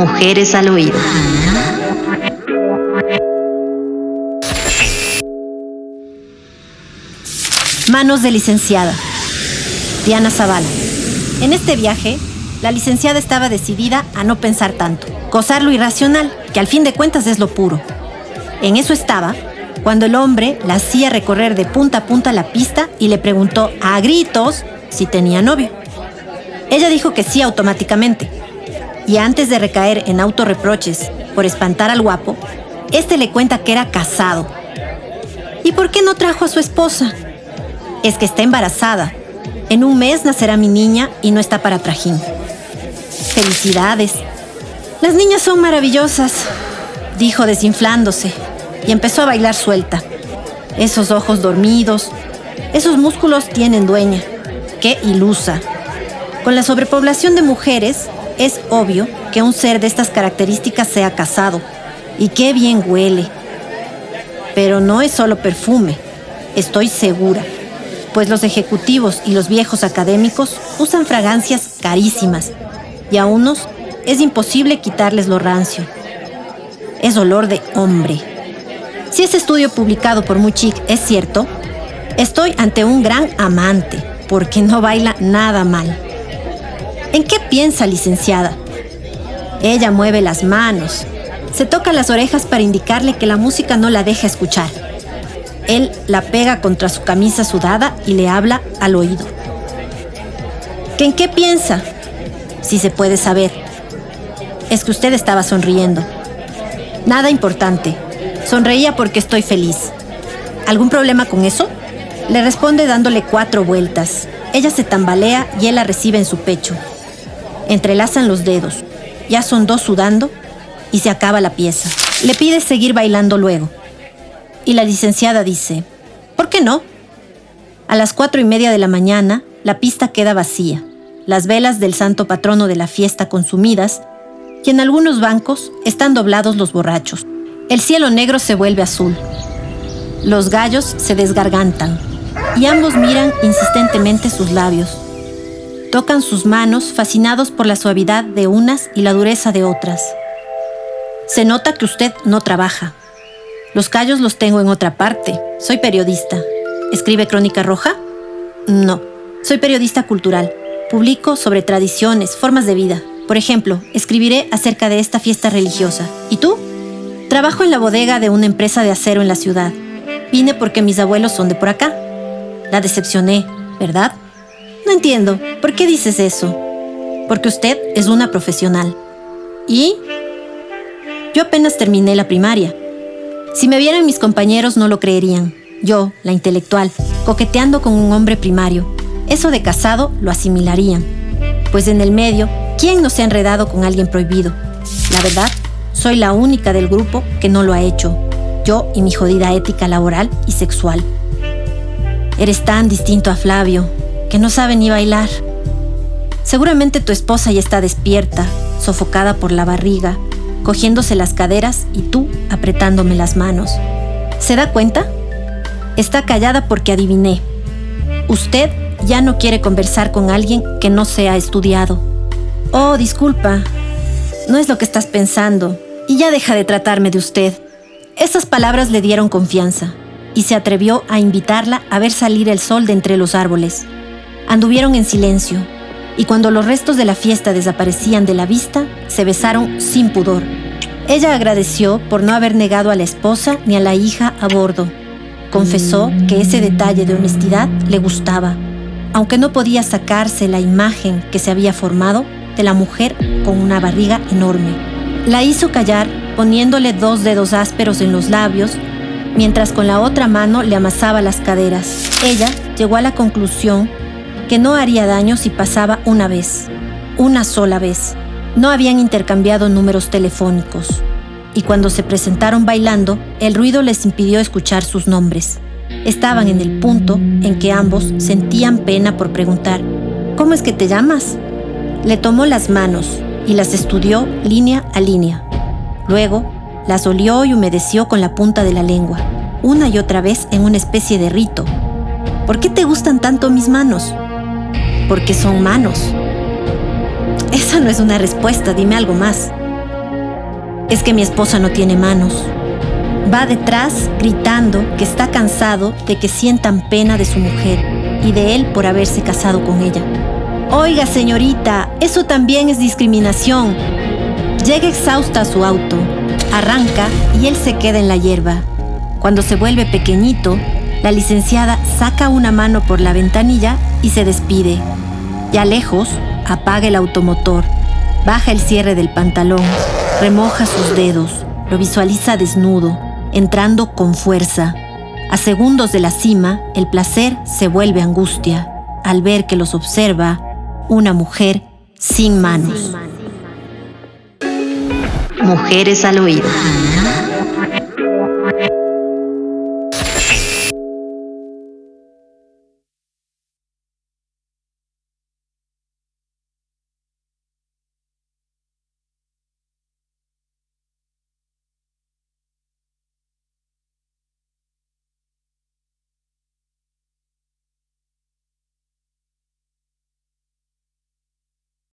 Mujeres al oído. Manos de licenciada. Diana Zavala. En este viaje, la licenciada estaba decidida a no pensar tanto, gozar lo irracional, que al fin de cuentas es lo puro. En eso estaba cuando el hombre la hacía recorrer de punta a punta la pista y le preguntó a gritos si tenía novio. Ella dijo que sí automáticamente. Y antes de recaer en autorreproches por espantar al guapo, este le cuenta que era casado. ¿Y por qué no trajo a su esposa? Es que está embarazada. En un mes nacerá mi niña y no está para trajín. Felicidades. Las niñas son maravillosas, dijo desinflándose y empezó a bailar suelta. Esos ojos dormidos, esos músculos tienen dueña. Qué ilusa. Con la sobrepoblación de mujeres, es obvio que un ser de estas características sea casado. Y qué bien huele. Pero no es solo perfume, estoy segura, pues los ejecutivos y los viejos académicos usan fragancias carísimas y a unos es imposible quitarles lo rancio. Es olor de hombre. Si ese estudio publicado por Muchik es cierto, estoy ante un gran amante, porque no baila nada mal. ¿En qué piensa, licenciada? Ella mueve las manos, se toca las orejas para indicarle que la música no la deja escuchar. Él la pega contra su camisa sudada y le habla al oído. ¿Que ¿En qué piensa? Si se puede saber. Es que usted estaba sonriendo. Nada importante. Sonreía porque estoy feliz. ¿Algún problema con eso? Le responde dándole cuatro vueltas. Ella se tambalea y él la recibe en su pecho. Entrelazan los dedos. Ya son dos sudando y se acaba la pieza. Le pide seguir bailando luego. Y la licenciada dice, ¿por qué no? A las cuatro y media de la mañana, la pista queda vacía. Las velas del santo patrono de la fiesta consumidas y en algunos bancos están doblados los borrachos. El cielo negro se vuelve azul. Los gallos se desgargantan y ambos miran insistentemente sus labios. Tocan sus manos fascinados por la suavidad de unas y la dureza de otras. Se nota que usted no trabaja. Los callos los tengo en otra parte. Soy periodista. ¿Escribe Crónica Roja? No. Soy periodista cultural. Publico sobre tradiciones, formas de vida. Por ejemplo, escribiré acerca de esta fiesta religiosa. ¿Y tú? Trabajo en la bodega de una empresa de acero en la ciudad. Vine porque mis abuelos son de por acá. La decepcioné, ¿verdad? No entiendo. ¿Por qué dices eso? Porque usted es una profesional. ¿Y? Yo apenas terminé la primaria. Si me vieran mis compañeros no lo creerían. Yo, la intelectual, coqueteando con un hombre primario. Eso de casado lo asimilarían. Pues en el medio, ¿quién no se ha enredado con alguien prohibido? La verdad, soy la única del grupo que no lo ha hecho. Yo y mi jodida ética laboral y sexual. Eres tan distinto a Flavio, que no sabe ni bailar. Seguramente tu esposa ya está despierta, sofocada por la barriga, cogiéndose las caderas y tú apretándome las manos. ¿Se da cuenta? Está callada porque adiviné. Usted ya no quiere conversar con alguien que no sea estudiado. Oh, disculpa. No es lo que estás pensando. Y ya deja de tratarme de usted. Esas palabras le dieron confianza y se atrevió a invitarla a ver salir el sol de entre los árboles. Anduvieron en silencio, y cuando los restos de la fiesta desaparecían de la vista, se besaron sin pudor. Ella agradeció por no haber negado a la esposa ni a la hija a bordo. Confesó que ese detalle de honestidad le gustaba, aunque no podía sacarse la imagen que se había formado de la mujer con una barriga enorme. La hizo callar poniéndole dos dedos ásperos en los labios, mientras con la otra mano le amasaba las caderas. Ella llegó a la conclusión que no haría daño si pasaba una vez, una sola vez. No habían intercambiado números telefónicos, y cuando se presentaron bailando, el ruido les impidió escuchar sus nombres. Estaban en el punto en que ambos sentían pena por preguntar, ¿cómo es que te llamas? Le tomó las manos y las estudió línea a línea. Luego, las olió y humedeció con la punta de la lengua, una y otra vez en una especie de rito. ¿Por qué te gustan tanto mis manos? Porque son manos. Esa no es una respuesta, dime algo más. es que mi esposa no tiene manos. Va detrás gritando que está cansado de que sientan pena de su mujer y de él por haberse casado con ella. Oiga, señorita, eso también es discriminación. Llega exhausta a su auto, arranca y él se queda en la hierba. Cuando se vuelve pequeñito, la licenciada saca una mano por la ventanilla y se despide. Ya lejos, apaga el automotor, baja el cierre del pantalón, remoja sus dedos, lo visualiza desnudo, entrando con fuerza. A segundos de la cima, el placer se vuelve angustia al ver que los observa una mujer sin manos. Mujeres al oído.